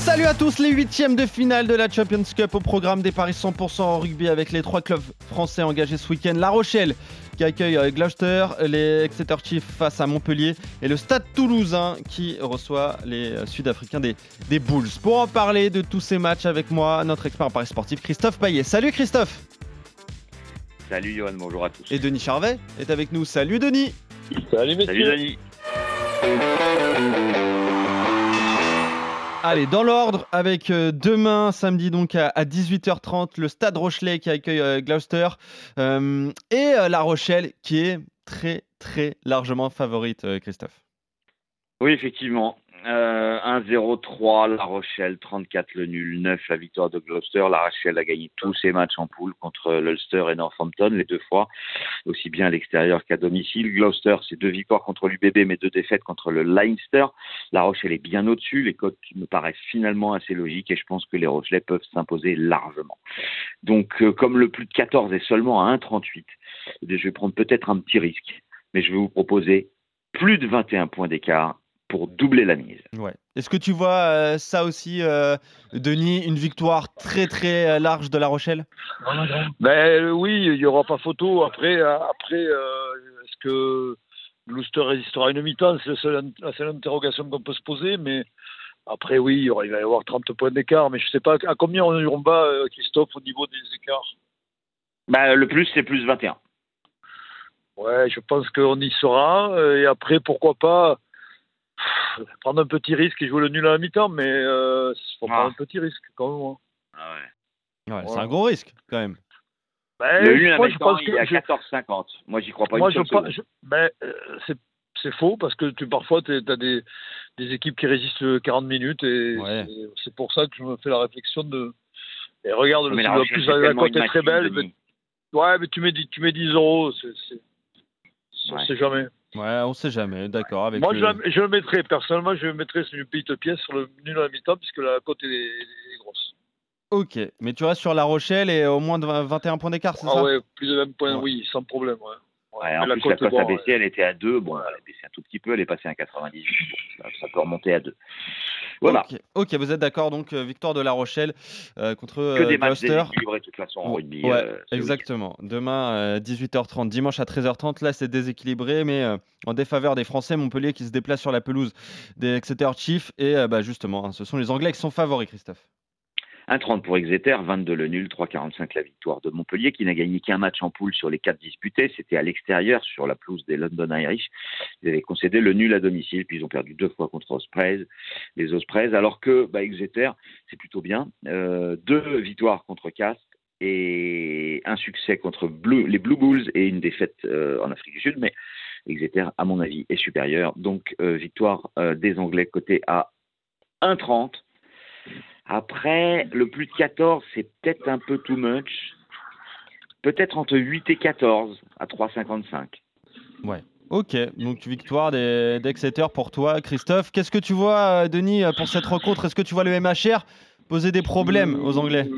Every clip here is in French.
Salut à tous, les huitièmes de finale de la Champions Cup au programme des paris 100% en rugby avec les trois clubs français engagés ce week-end. La Rochelle qui accueille euh, Gloucester, les Exeter Chiefs face à Montpellier et le Stade Toulousain qui reçoit les euh, Sud-Africains des, des Bulls. Pour en parler de tous ces matchs avec moi, notre expert en paris sportif Christophe Paillet. Salut Christophe Salut Johan, bonjour à tous. Et Denis Charvet est avec nous. Salut Denis Salut messieurs Salut Denis Allez, dans l'ordre, avec euh, demain, samedi donc à, 18h30, le Stade Rochelet qui accueille euh, Gloucester euh, et La Rochelle qui est très très largement favorite, Christophe. Oui, effectivement. 1-0-3, La Rochelle, 34 le nul, 9 la victoire de Gloucester. La Rochelle a gagné tous ses matchs en poule contre l'Ulster et Northampton, les deux fois, aussi bien à l'extérieur qu'à domicile. Gloucester, c'est deux victoires contre l'UBB, mais deux défaites contre le Leinster. La Rochelle est bien au-dessus, les cotes me paraissent finalement assez logiques et je pense que les Rochelais peuvent s'imposer largement. Donc, euh, comme le plus de 14 est seulement à 1,38, eh je vais prendre peut-être un petit risque, mais je vais vous proposer plus de 21 points d'écart pour doubler la mise. Ouais. Est-ce que tu vois euh, ça aussi, euh, Denis, une victoire très très euh, large de La Rochelle? Ben, Oui, il n'y aura pas photo. Après, après est-ce que Gloucester résistera à une mi-temps? C'est la seule interrogation qu'on peut se poser. Mais après, oui, il, y aura, il va y avoir 30 points d'écart. Mais je ne sais pas à combien on, bat, Christophe, au niveau des écarts? Ben, Le plus, c'est plus 21. Ouais, je pense qu'on y sera. Et après, pourquoi pas prendre un petit risque et jouer le nul à la mi-temps, mais il euh, faut prendre un petit risque quand même. Hein. Ah ouais. ouais C'est un gros risque quand même. Ben, le nul à il est à 14,50. Moi, j'y crois pas. Moi, je je, ben, euh, c'est faux parce que tu, parfois, tu as des, des, équipes qui résistent 40 minutes et c'est pour ça que je me fais la réflexion de. Et regarde, le, la, plus, la cote est très belle. Mais, ouais, mais tu mets, tu mets 10 euros, c'est. On ne sait jamais. Ouais, on sait jamais, d'accord. Avec Moi, je, je, le mettrais, personnellement, je le mettrais sur une petite pièce sur le nul à la mi-temps, puisque la cote est, grosse. Ok, mais tu restes sur La Rochelle et au moins de 21 points d'écart, c'est ah ça? Ah ouais, plus de 20 points, oui, sans problème. Ouais. Ouais, en la plus, la cote a baissé, elle était à 2. Bon, elle a baissé tout petit peu, elle est passée à 98. Bon, ça, peut remonter à 2. Voilà. Ok, vous êtes d'accord, donc euh, victoire de La Rochelle euh, contre Que des euh, matchs déséquilibrés de toute façon en rugby. Ouais, exactement. Demain, 18h30, dimanche à 13h30, là c'est déséquilibré, mais en défaveur des Français, Montpellier qui se déplace sur la pelouse des Exeter Chiefs. Et bah, justement, hein, ce sont les Anglais qui sont favoris, Christophe. 1,30 pour Exeter, 22 le nul, 3,45 la victoire de Montpellier, qui n'a gagné qu'un match en poule sur les quatre disputés. C'était à l'extérieur, sur la pelouse des London Irish. Ils avaient concédé le nul à domicile, puis ils ont perdu deux fois contre Ospreys, les Ospreys, alors que bah, Exeter, c'est plutôt bien. Euh, deux victoires contre Castres et un succès contre les Blue Bulls et une défaite euh, en Afrique du Sud, mais Exeter, à mon avis, est supérieur. Donc, euh, victoire des Anglais côté à 1,30 après, le plus de 14, c'est peut-être un peu too much. Peut-être entre 8 et 14 à 3,55. Ouais. Ok, donc victoire d'Exeter pour toi, Christophe. Qu'est-ce que tu vois, euh, Denis, pour cette rencontre? Est-ce que tu vois le MHR poser des problèmes aux Anglais?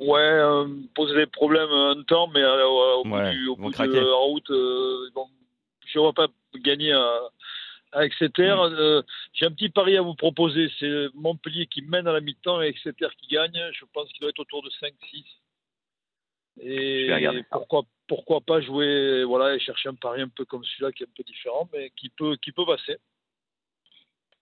Ouais, euh, poser des problèmes un temps, mais euh, au bout, du, au bout de la route, je ne vois pas gagner à Exeter. Mm. Euh, j'ai un petit pari à vous proposer. C'est Montpellier qui mène à la mi-temps et Exeter qui gagne. Je pense qu'il doit être autour de 5-6. Et pourquoi, pourquoi pas jouer voilà, et chercher un pari un peu comme celui-là qui est un peu différent, mais qui peut, qui peut passer.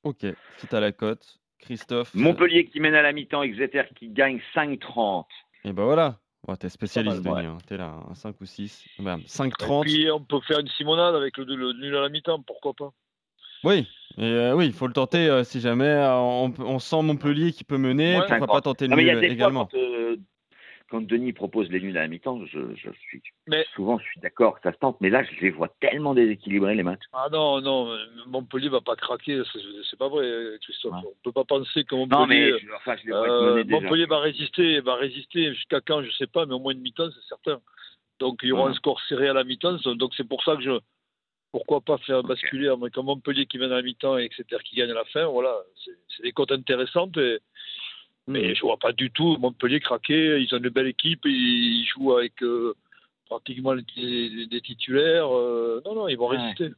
Ok, c'est à la cote. Christophe. Montpellier qui mène à la mi-temps, Exeter qui gagne 5-30. Et ben voilà. t'es spécialiste, Denis. Hein. T'es là, 5 ou 6. 5-30. Et puis on peut faire une simonade avec le, le nul à la mi-temps, pourquoi pas oui, euh, oui, il faut le tenter euh, si jamais euh, on, sent Montpellier qui peut mener, pourquoi pas tenter le nul également. quand, Denis propose les nuls à la mi-temps, je, suis souvent je suis d'accord que ça se tente, mais là je les vois tellement déséquilibrés les matchs. Ah non, non, Montpellier va pas craquer, c'est pas vrai, Christophe. On peut pas penser que Montpellier, Montpellier va résister, va résister jusqu'à quand, je sais pas, mais au moins une mi-temps c'est certain. Donc il y aura un score serré à la mi-temps, donc c'est pour ça que je pourquoi pas faire basculer avec un Montpellier qui mène à la mi-temps et Exeter qui gagne à la fin. Voilà, c'est des cotes intéressantes. mais je vois pas du tout Montpellier craquer. Ils ont une belle équipe. Ils jouent avec euh, pratiquement des, titulaires. Euh, non, non, ils vont résister.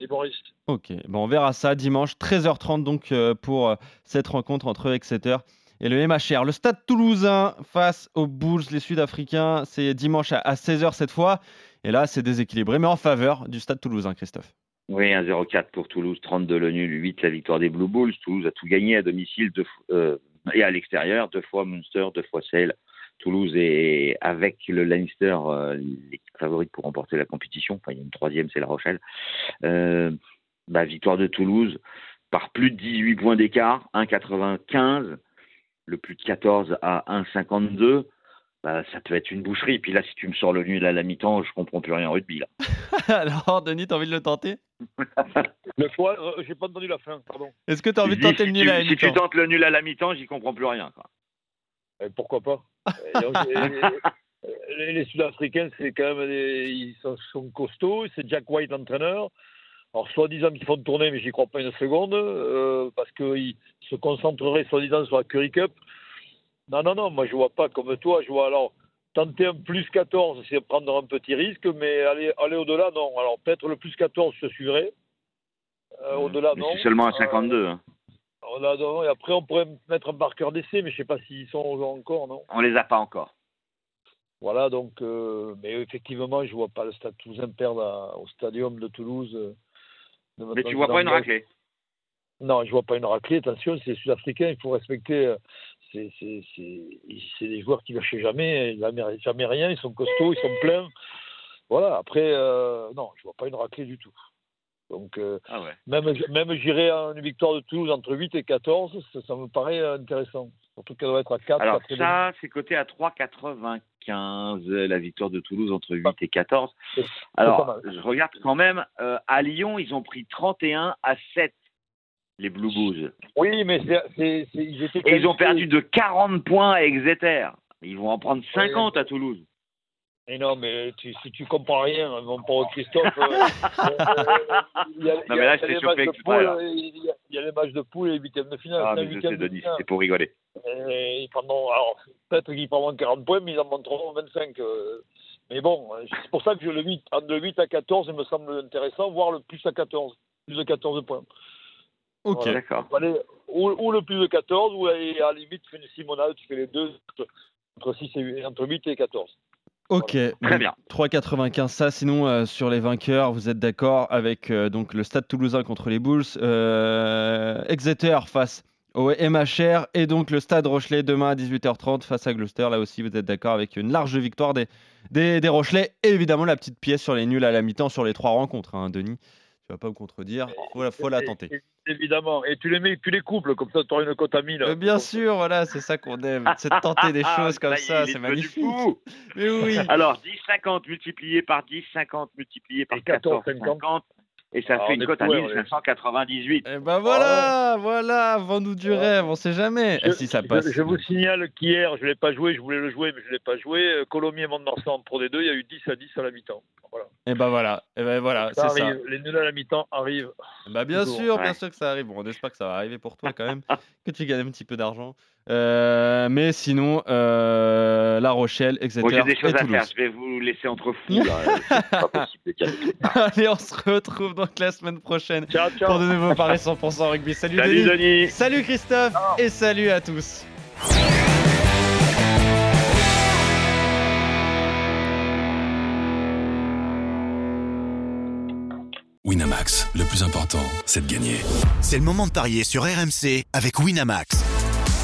Ils vont résister. Ok, bon, on verra ça dimanche 13h30 donc euh, pour cette rencontre entre Exeter et le MHR. Le stade toulousain face aux Bulls, les Sud-Africains, c'est dimanche à 16h cette fois. Et là, c'est déséquilibré, mais en faveur du stade toulousain, Christophe. Oui, 1-0-4 pour Toulouse, 32 le nul, 8 la victoire des Blue Bulls. Toulouse a tout gagné à domicile euh, et à l'extérieur, deux fois Munster, deux fois Sale. Toulouse est avec le Leinster euh, l'équipe favorite pour remporter la compétition. Enfin, il y a une troisième, c'est La Rochelle. Euh, bah, victoire de Toulouse par plus de 18 points d'écart, 1,95. Le plus de 14 à 1,52 bah, ça peut être une boucherie. Puis là, si tu me sors le nul à la mi-temps, je comprends plus rien en rugby. Là. Alors, Denis, t'as envie de le tenter? Le fois, euh, j'ai pas entendu la fin, pardon. Est-ce que tu as envie de tenter le nul à la mi-temps Si tu tentes le nul à la mi-temps, j'y comprends plus rien. Quoi. Et pourquoi pas? Les, Sud-Africains, c'est quand même ils sont, costauds. C'est Jack White l'entraîneur. Alors, soi-disant qu'ils font tourner, mais j'y crois pas une seconde, euh, parce qu'ils se concentreraient soi-disant sur la Curry Cup. Non, non, non, moi je vois pas comme toi. Je vois alors tenter un plus 14, c'est prendre un petit risque, mais aller, aller au-delà, non. Alors peut-être le plus 14, je suivrai. Euh. Au-delà, non. C'est seulement à 52. Hein. Euh, et après, on pourrait mettre un marqueur d'essai, mais je sais pas s'ils sont encore, non On les a pas encore. Voilà, donc, euh, mais effectivement, je vois pas le Stade Toulousain perdre au Stadium de Toulouse. mais tu vois pas une raclée? Non, je vois pas une raclée. Attention, c'est sud-africain, il faut respecter c'est des joueurs qui lâchent jamais, jamais, jamais rien, ils sont costauds, ils sont pleins. Voilà, après, euh, non, je vois pas une raclée du tout. Donc, euh, ah même, même j'irai à une victoire de Toulouse entre 8 et 14, ça, me paraît intéressant. Surtout qu'elle doit être à 4. Alors, ça, c'est coté à 3,95, la victoire de Toulouse entre 8 et 14. Alors, je regarde quand même, euh, à Lyon, ils ont pris 31 à 7 les Blue Bulls. Oui, mais c'est, ils étaient. Et ils ont perdu de 40 points à Exeter. Ils vont en prendre 50 à Toulouse. Et non, mais si tu comprends rien, mon pauvre Christophe. a, non, mais là, c'est surpris Il y a les matchs de poule et les huitièmes de finale. Ah, mais je sais, Denis, c'est pour rigoler. Et alors, peut-être qu'ils prendront 40 points, mais ils en montreront 25. Euh. Mais bon, c'est pour ça que je le 8, de 8 à 14, il me semble intéressant, voire le plus à 14, plus de 14 points. Ok. D'accord. Ou, le plus de 14, ou à la limite, tu fais une simonade, tu fais les deux entre, 6 et, entre 8 et 14. Ok, très bien. 3,95 ça. Sinon, euh, sur les vainqueurs, vous êtes d'accord avec euh, donc le Stade Toulousain contre les Bulls, euh, Exeter face au MHR et donc le Stade Rochelet demain à 18h30 face à Gloucester. Là aussi, vous êtes d'accord avec une large victoire des, des, des Rochelais et évidemment la petite pièce sur les nuls à la mi-temps sur les trois rencontres, hein, Denis vas pas me contredire. Il faut, la tenter. Évidemment. Et tu les mets, tu les couples, comme ça tu auras une cote à 1000. bien sûr, voilà, c'est ça qu'on aime. C'est de tenter des choses comme ça, c'est magnifique. Mais oui. Alors, 10,50 multiplié par 10, 50 multiplié par 14, 50 et ça fait une cote à 1598. Et ben voilà, voilà, vends-nous du rêve, on sait jamais. Je, si ça passe. Je, vous signale qu'hier, je ne l'ai pas joué, je voulais le jouer, mais je ne l'ai pas joué. Colomiers Mont-de-Marsan en Pro D2, il y a eu 10 à 10 à la mi-temps. Voilà. Et ben voilà, et ben voilà, c'est ça. Les nuls à la mi-temps arrivent. Bah bien sûr, bien sûr que ça arrive. Bon, on espère que ça va arriver pour toi quand même, que tu gagnes un petit peu d'argent. Euh, mais sinon, euh, La Rochelle, etc. Bon, j'ai des choses à faire. Je vais vous laisser entre fous. pas possible Allez, on se retrouve donc la semaine prochaine pour de nouveaux paris 100% rugby. Salut, salut Denis. Salut Christophe. Et salut à tous. Winamax, le plus important, c'est de gagner. C'est le moment de parier sur RMC avec Winamax.